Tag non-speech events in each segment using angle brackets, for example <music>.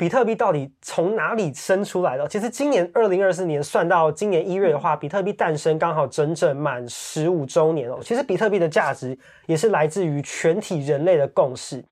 比特币到底从哪里生出来的？其实今年二零二四年算到今年一月的话，比特币诞生刚好整整满十五周年哦。其实比特币的价值也是来自于全体人类的共识。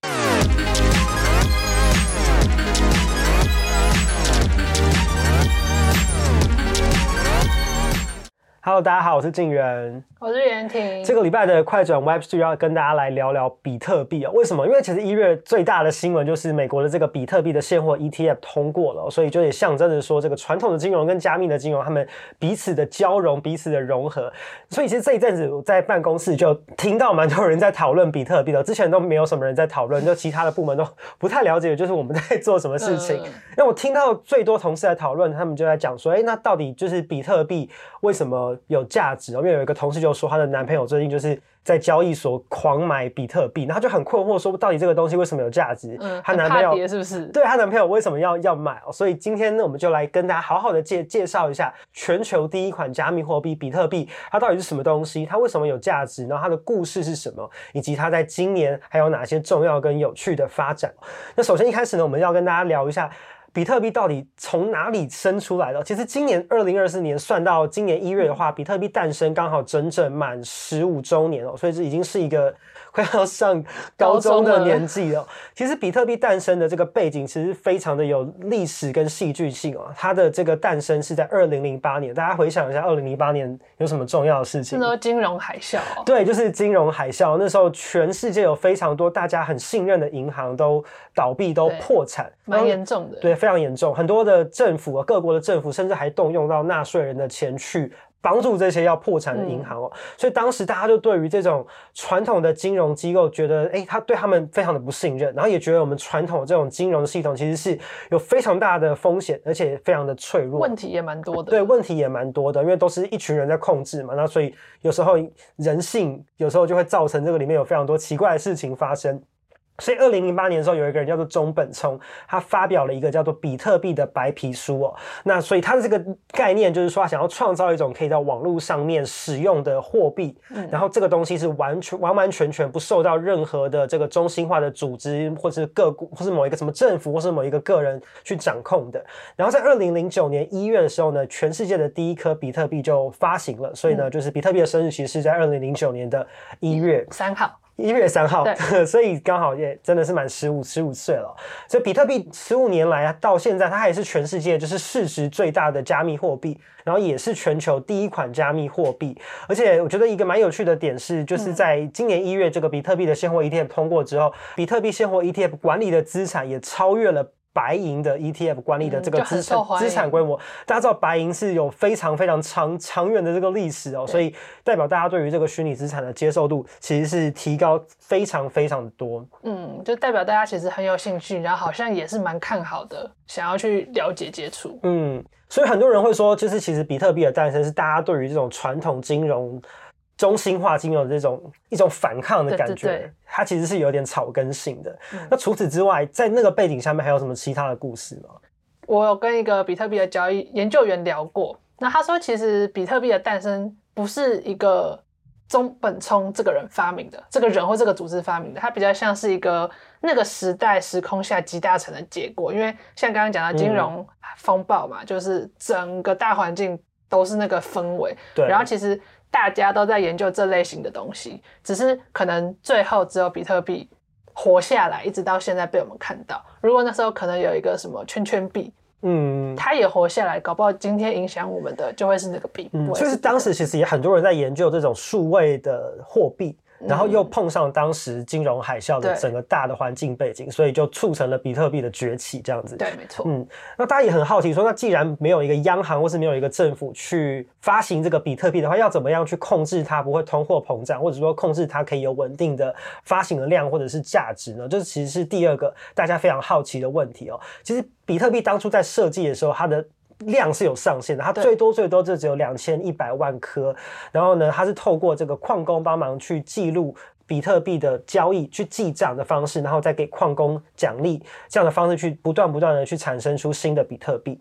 Hello，大家好，我是静源，我是袁婷。这个礼拜的快转 Web3 要跟大家来聊聊比特币哦。为什么？因为其实一月最大的新闻就是美国的这个比特币的现货 ETF 通过了，所以就也象征着说这个传统的金融跟加密的金融，他们彼此的交融、彼此的融合。所以其实这一阵子我在办公室就听到蛮多人在讨论比特币的，之前都没有什么人在讨论，就其他的部门都不太了解，就是我们在做什么事情。那、嗯、我听到最多同事在讨论，他们就在讲说，哎，那到底就是比特币为什么？有价值哦，因为有一个同事就说，她的男朋友最近就是在交易所狂买比特币，然后就很困惑，说到底这个东西为什么有价值？嗯，她男朋友是不是？对，她男朋友为什么要要买哦？所以今天呢，我们就来跟大家好好的介介绍一下全球第一款加密货币比特币，它到底是什么东西？它为什么有价值？然后它的故事是什么？以及它在今年还有哪些重要跟有趣的发展？那首先一开始呢，我们要跟大家聊一下。比特币到底从哪里生出来的？其实今年二零二四年算到今年一月的话，比特币诞生刚好整整满十五周年哦，所以这已经是一个。快要上高中的年纪了。其实比特币诞生的这个背景其实非常的有历史跟戏剧性哦。它的这个诞生是在二零零八年，大家回想一下，二零零八年有什么重要的事情？那时候金融海啸。对，就是金融海啸。那时候全世界有非常多大家很信任的银行都倒闭、都破产，蛮严重的。对，非常严重。很多的政府啊，各国的政府甚至还动用到纳税人的钱去。帮助这些要破产的银行哦，所以当时大家就对于这种传统的金融机构觉得，诶，他对他们非常的不信任，然后也觉得我们传统这种金融系统其实是有非常大的风险，而且非常的脆弱，问题也蛮多的。对，问题也蛮多的，因为都是一群人在控制嘛，那所以有时候人性有时候就会造成这个里面有非常多奇怪的事情发生。所以，二零零八年的时候，有一个人叫做中本聪，他发表了一个叫做比特币的白皮书哦。那所以他的这个概念就是说，他想要创造一种可以在网络上面使用的货币，然后这个东西是完全完完全全不受到任何的这个中心化的组织，或是个股，或是某一个什么政府，或是某一个个人去掌控的。然后在二零零九年一月的时候呢，全世界的第一颗比特币就发行了。所以呢，就是比特币的生日其实是在二零零九年的一月三号。一月三号，<laughs> 所以刚好也真的是满十五十五岁了。所以比特币十五年来啊，到现在它还是全世界就是市值最大的加密货币，然后也是全球第一款加密货币。而且我觉得一个蛮有趣的点是，就是在今年一月这个比特币的现货 ETF 通过之后，比特币现货 ETF 管理的资产也超越了。白银的 ETF 管理的这个资产资产规模，大家知道白银是有非常非常长长远的这个历史哦，所以代表大家对于这个虚拟资产的接受度其实是提高非常非常的多。嗯，就代表大家其实很有兴趣，然后好像也是蛮看好的，想要去了解接触。嗯，所以很多人会说，就是其实比特币的诞生是大家对于这种传统金融。中心化金融的这种一种反抗的感觉，对对对，它其实是有点草根性的。嗯。那除此之外，在那个背景下面还有什么其他的故事吗？我有跟一个比特币的交易研究员聊过，那他说，其实比特币的诞生不是一个中本聪这个人发明的，这个人或这个组织发明的，它比较像是一个那个时代时空下集大成的结果。因为像刚刚讲到金融风暴嘛，嗯，就是整个大环境都是那个氛围。对，然后其实。大家都在研究这类型的东西，只是可能最后只有比特币活下来，一直到现在被我们看到。如果那时候可能有一个什么圈圈币，嗯，它也活下来，搞不好今天影响我们的就会是那个币。嗯，就是当时其实也很多人在研究这种数位的货币。然后又碰上当时金融海啸的整个大的环境背景，所以就促成了比特币的崛起，这样子。对，没错。嗯，那大家也很好奇说，那既然没有一个央行或是没有一个政府去发行这个比特币的话，要怎么样去控制它不会通货膨胀，或者说控制它可以有稳定的发行的量或者是价值呢？这其实是第二个大家非常好奇的问题哦。其实比特币当初在设计的时候，它的量是有上限的，它最多最多就只有两千一百万颗。然后呢，它是透过这个矿工帮忙去记录比特币的交易，去记账的方式，然后再给矿工奖励这样的方式去不断不断的去产生出新的比特币。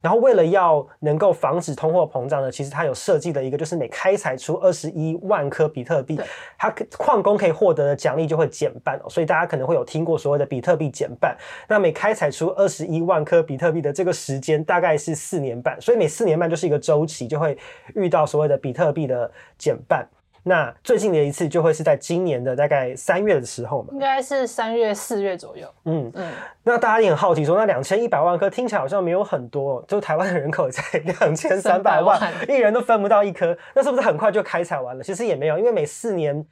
然后为了要能够防止通货膨胀呢，其实它有设计的一个，就是每开采出二十一万颗比特币，它矿工可以获得的奖励就会减半哦。所以大家可能会有听过所谓的比特币减半。那每开采出二十一万颗比特币的这个时间大概是四年半，所以每四年半就是一个周期，就会遇到所谓的比特币的减半。那最近的一次就会是在今年的大概三月的时候嘛，应该是三月四月左右。嗯嗯，那大家也很好奇说，那两千一百万颗听起来好像没有很多，就台湾的人口才两千三百万，一人都分不到一颗，那是不是很快就开采完了？其实也没有，因为每四年。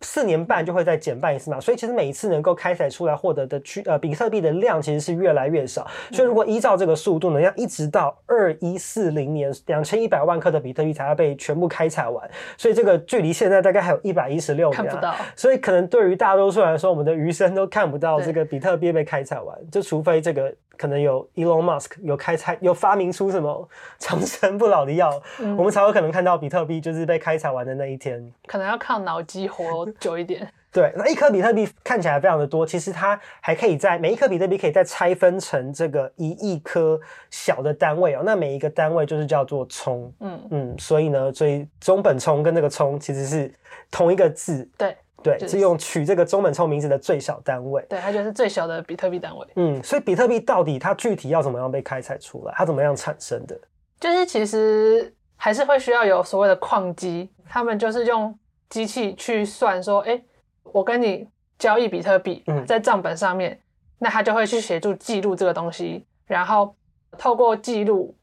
四年半就会再减半一次嘛，所以其实每一次能够开采出来获得的区呃比特币的量其实是越来越少，所以如果依照这个速度呢，要一直到二一四零年两千一百万克的比特币才要被全部开采完，所以这个距离现在大概还有一百一十六年，看不到，所以可能对于大多数来说，我们的余生都看不到这个比特币被开采完，就除非这个。可能有 Elon Musk 有开采有发明出什么 <laughs> 长生不老的药，嗯，我们才有可能看到比特币就是被开采完的那一天。可能要靠脑机活久一点。<laughs> 对，那一颗比特币看起来非常的多，其实它还可以在每一颗比特币可以再拆分成这个一亿颗小的单位哦。那每一个单位就是叫做聪。嗯嗯，所以呢，所以中本聪跟那个聪其实是同一个字。对。对，是用取这个中本聪名字的最小单位。对，它就是最小的比特币单位。嗯，所以比特币到底它具体要怎么样被开采出来？它怎么样产生的？就是其实还是会需要有所谓的矿机，他们就是用机器去算说，哎，我跟你交易比特币，在账本上面，嗯，那他就会去协助记录这个东西，然后透过记录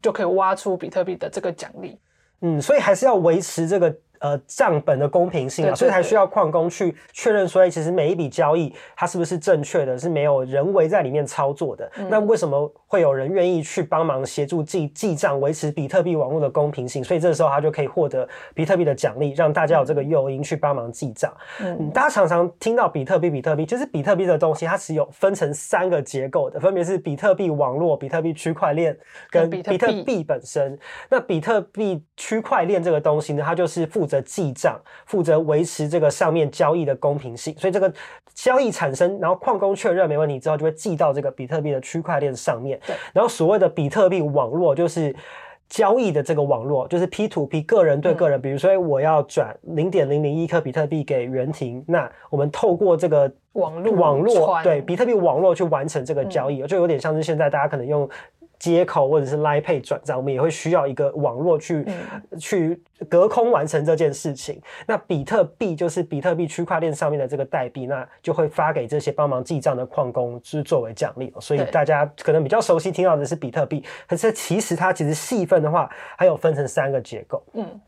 就可以挖出比特币的这个奖励。嗯，所以还是要维持这个。呃，账本的公平性啊，所以才需要矿工去确认所以，其实每一笔交易它是不是正确的，是没有人为在里面操作的。嗯、那为什么会有人愿意去帮忙协助记记账，维持比特币网络的公平性？所以这时候他就可以获得比特币的奖励，让大家有这个诱因去帮忙记账。嗯，嗯，大家常常听到比特币，比特币就是比特币的东西，它是有分成三个结构的，分别是比特币网络、比特币区块链跟比特币本身。那比特币区块链这个东西呢，它就是负责记账，负责维持这个上面交易的公平性，所以这个交易产生，然后矿工确认没问题之后，就会记到这个比特币的区块链上面。对，然后所谓的比特币网络就是交易的这个网络，就是 P to P 个人对个人，嗯、比如说我要转零点零零一颗比特币给袁婷，那我们透过这个网络网络对比特币网络去完成这个交易，嗯、就有点像是现在大家可能用。接口或者是 Line Pay 转账，我们也会需要一个网络去、嗯、去隔空完成这件事情。那比特币就是比特币区块链上面的这个代币，那就会发给这些帮忙记账的矿工，就是作为奖励。所以大家可能比较熟悉听到的是比特币，可是其实它其实细分的话，还有分成三个结构。嗯，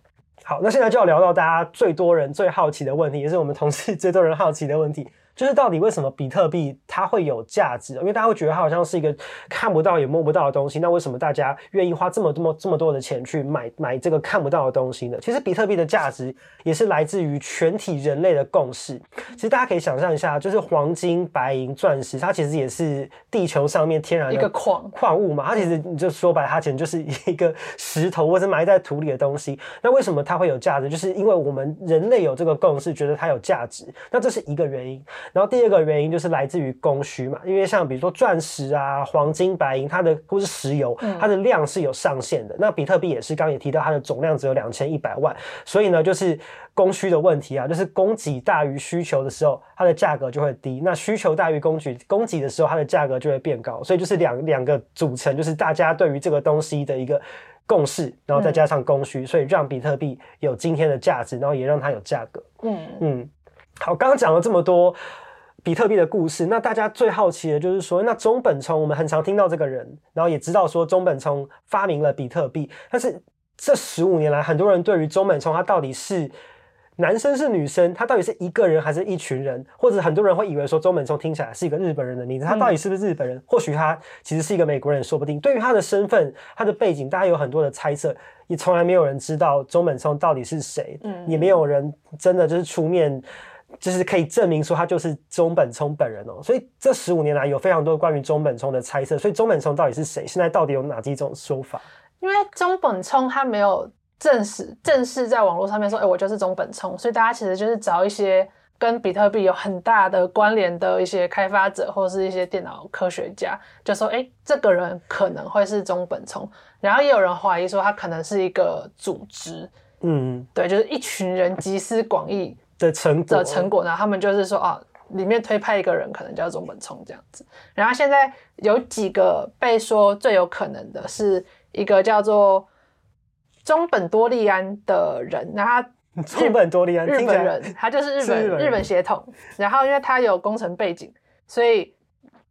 好，那现在就要聊到大家最多人最好奇的问题，也是我们同事最多人好奇的问题。就是到底为什么比特币它会有价值？因为大家会觉得它好像是一个看不到也摸不到的东西。那为什么大家愿意花这么这么这么多的钱去买买这个看不到的东西呢？其实比特币的价值也是来自于全体人类的共识。其实大家可以想象一下，就是黄金、白银、钻石，它其实也是地球上面天然的一个矿矿物嘛。它其实你就说白，它其实就是一个石头或者埋在土里的东西。那为什么它会有价值？就是因为我们人类有这个共识，觉得它有价值。那这是一个原因。然后第二个原因就是来自于供需嘛，因为像比如说钻石啊、黄金、白银，它的或是石油，它的量是有上限的。嗯、那比特币也是，刚刚也提到它的总量只有两千一百万，所以呢，就是供需的问题啊，就是供给大于需求的时候，它的价格就会低；那需求大于供给供给的时候，它的价格就会变高。所以就是两两个组成，就是大家对于这个东西的一个共识，然后再加上供需，嗯、所以让比特币有今天的价值，然后也让它有价格。嗯嗯，好，刚刚讲了这么多。比特币的故事，那大家最好奇的就是说，那中本聪，我们很常听到这个人，然后也知道说中本聪发明了比特币，但是这十五年来，很多人对于中本聪他到底是男生是女生，他到底是一个人还是一群人，或者很多人会以为说中本聪听起来是一个日本人的名字，他到底是不是日本人？嗯、或许他其实是一个美国人，说不定。对于他的身份、他的背景，大家有很多的猜测，也从来没有人知道中本聪到底是谁，嗯，也没有人真的就是出面。就是可以证明说他就是中本聪本人哦，所以这十五年来有非常多关于中本聪的猜测。所以中本聪到底是谁？现在到底有哪几种说法？因为中本聪他没有正式正式在网络上面说，哎，我就是中本聪，所以大家其实就是找一些跟比特币有很大的关联的一些开发者或是一些电脑科学家，就说：“哎，这个人可能会是中本聪。”然后也有人怀疑说他可能是一个组织，嗯，对，就是一群人集思广益的成果的成果。呢他们就是说啊，里面推派一个人可能叫中本聪这样子。然后现在有几个被说最有可能的是一个叫做中本多利安的人，那他。中本多利安，日本人，他就是日本日本，日本血统。然后因为他有工程背景，所以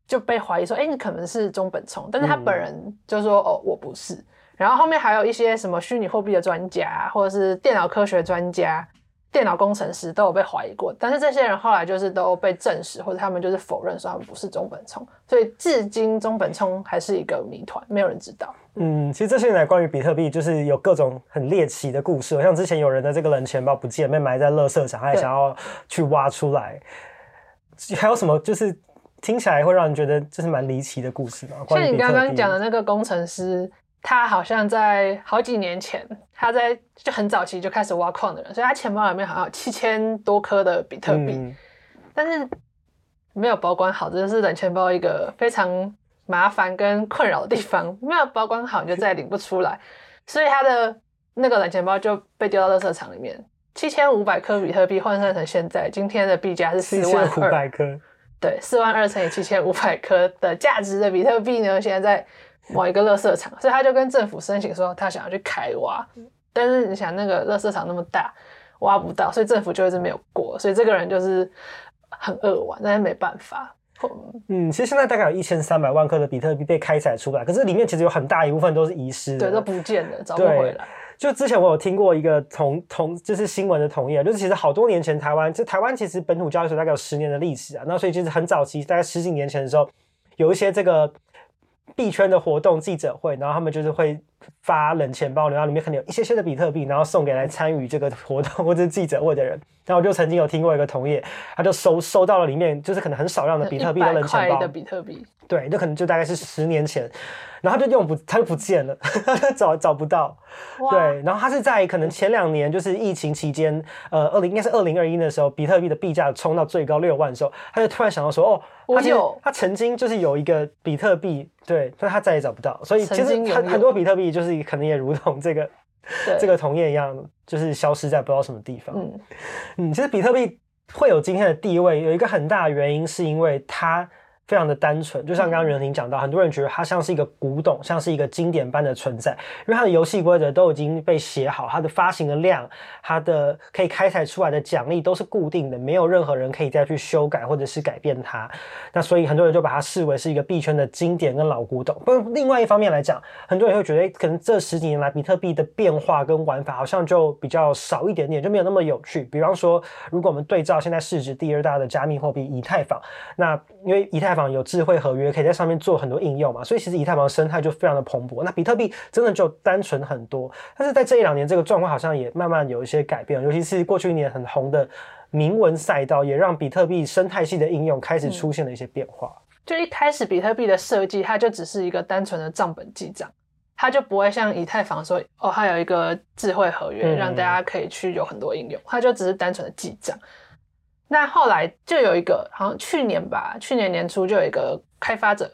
就被怀疑说，哎、欸，你可能是中本聪。但是他本人就说，哦，我不是。然后后面还有一些什么虚拟货币的专家，或者是电脑科学专家。电脑工程师都有被怀疑过，但是这些人后来就是都被证实，或者他们就是否认说他们不是中本聪，所以至今中本聪还是一个谜团，没有人知道。嗯，其实这些年来关于比特币就是有各种很猎奇的故事，像之前有人的这个冷钱包不见，被埋在垃圾场，他也想要去挖出来。还有什么就是听起来会让人觉得这是蛮离奇的故事吗？像你刚刚讲的那个工程师。他好像在好几年前，他在就很早期就开始挖矿的人，所以他钱包里面好像有七千多颗的比特币，嗯，但是没有保管好，这就是冷钱包一个非常麻烦跟困扰的地方。没有保管好，你就再也领不出来，所以他的那个冷钱包就被丢到垃圾场里面。七千五百颗比特币换算成现在今天的币价是四万二对，四万二乘以七千五百颗的价值的比特币呢，现在在。某一个垃圾场，所以他就跟政府申请说他想要去开挖，但是你想那个垃圾场那么大，挖不到，所以政府就一直没有过，所以这个人就是很扼腕，但是没办法。嗯，其实现在大概有一千三百万颗的比特币被开采出来，可是里面其实有很大一部分都是遗失的，对，都不见了，找不回来。就之前我有听过一个同同就是新闻的同业，就是其实好多年前台湾，就台湾其实本土交易所大概有十年的历史啊，那所以其实很早期，大概十几年前的时候，有一些这个。币圈的活动记者会，然后他们就是会发冷钱包，然后里面可能有一些些的比特币，然后送给来参与这个活动 <laughs> 或者记者会的人。然后我就曾经有听过一个同业，他就收收到了里面就是可能很少量的比特币的冷钱包，的比特币，对，就可能就大概是十年前。然后他就用不，他就不见了，找找不到。对，然后他是在可能前两年，就是疫情期间，呃，二零应该是二零二一的时候，比特币的币价冲到最高六万的时候，他就突然想到说，哦，他有，他曾经就是有一个比特币，对，但他再也找不到。所以其实很很多比特币就是可能也如同这个这个同业一样，就是消失在不知道什么地方。嗯嗯，其实比特币会有今天的地位，有一个很大的原因是因为它。非常的单纯，就像刚刚任婷讲到，很多人觉得它像是一个古董，像是一个经典般的存在，因为它的游戏规则都已经被写好，它的发行的量，它的可以开采出来的奖励都是固定的，没有任何人可以再去修改或者是改变它。那所以很多人就把它视为是一个币圈的经典跟老古董。不过另外一方面来讲，很多人会觉得，可能这十几年来比特币的变化跟玩法好像就比较少一点点，就没有那么有趣。比方说，如果我们对照现在市值第二大的加密货币以太坊，那因为以太坊有智慧合约，可以在上面做很多应用嘛，所以其实以太坊的生态就非常的蓬勃。那比特币真的就单纯很多，但是在这一两年，这个状况好像也慢慢有一些改变，尤其是过去一年很红的铭文赛道，也让比特币生态系的应用开始出现了一些变化。嗯、就一开始比特币的设计，它就只是一个单纯的账本记账，它就不会像以太坊说哦，它有一个智慧合约，让大家可以去有很多应用，它就只是单纯的记账。那后来就有一个，好像去年吧，去年年初就有一个开发者，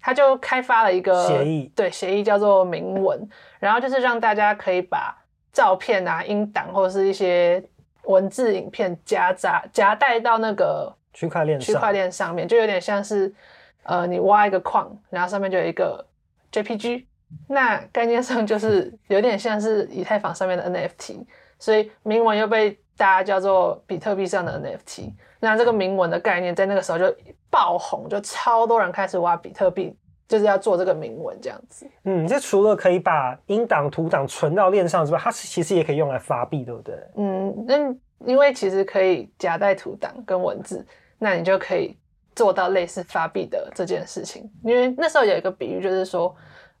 他就开发了一个协议，对，协议叫做明文，然后就是让大家可以把照片啊、音档或者是一些文字、影片夹杂夹带到那个区块链区块链上面，就有点像是呃，你挖一个矿，然后上面就有一个 JPG，那概念上就是有点像是以太坊上面的 NFT，所以明文又被。大家叫做比特币上的 NFT，那这个铭文的概念在那个时候就爆红，就超多人开始挖比特币，就是要做这个铭文这样子。嗯，这除了可以把音档、图档存到链上之外，它其实也可以用来发币，对不对？嗯，那因为其实可以夹带图档跟文字，那你就可以做到类似发币的这件事情。因为那时候有一个比喻，就是说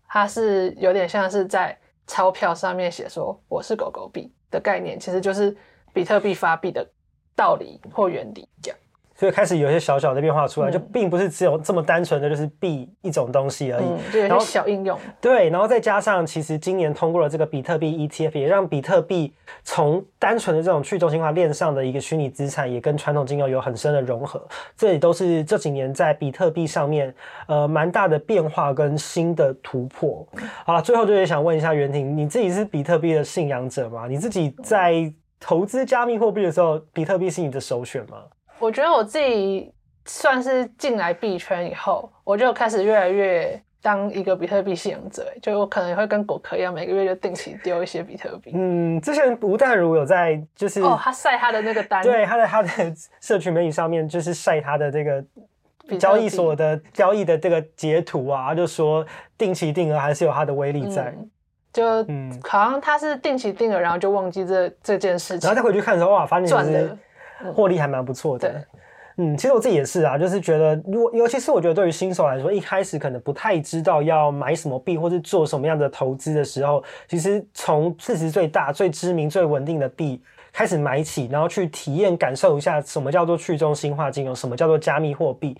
它是有点像是在钞票上面写说我是狗狗币的概念，其实就是。比特币发币的道理或原理，这样。所以开始有一些小小的变化出来，嗯、就并不是只有这么单纯的就是币一种东西而已，嗯、就有些小应用。对，然后再加上其实今年通过了这个比特币 ETF，也让比特币从单纯的这种去中心化链上的一个虚拟资产，也跟传统金融有很深的融合。这也都是这几年在比特币上面呃蛮大的变化跟新的突破。好了，最后就也想问一下袁婷，你自己是比特币的信仰者吗？你自己在投资加密货币的时候，比特币是你的首选吗？我觉得我自己算是进来币圈以后，我就开始越来越当一个比特币信仰者。就我可能也会跟果壳一样，每个月就定期丢一些比特币。嗯，之前吴淡如有在就是哦，他晒他的那个单，对，他在他的社群媒体上面就是晒他的这个交易所的交易的这个截图啊，就说定期定额还是有它的威力在。嗯、就嗯，好像他是定期定额，然后就忘记这这件事情，然后再回去看的时候，哇，发现赚的。获利还蛮不错的，嗯，其实我自己也是啊，就是觉得，如果尤其是我觉得对于新手来说，一开始可能不太知道要买什么币或是做什么样的投资的时候，其实从市值最大、最知名、最稳定的币开始买起，然后去体验、感受一下什么叫做去中心化金融，什么叫做加密货币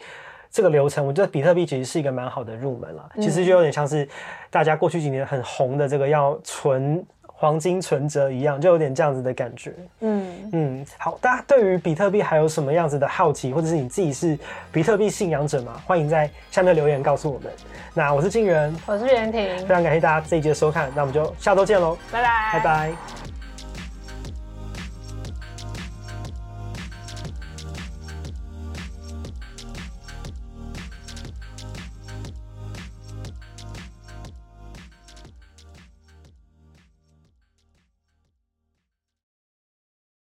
这个流程，我觉得比特币其实是一个蛮好的入门了。其实就有点像是大家过去几年很红的这个要存。黄金存折一样，就有点这样子的感觉。嗯嗯，好，大家对于比特币还有什么样子的好奇，或者是你自己是比特币信仰者吗？欢迎在下面留言告诉我们。那我是金源，我是袁婷，非常感谢大家这一集的收看，那我们就下周见喽，拜拜，拜拜。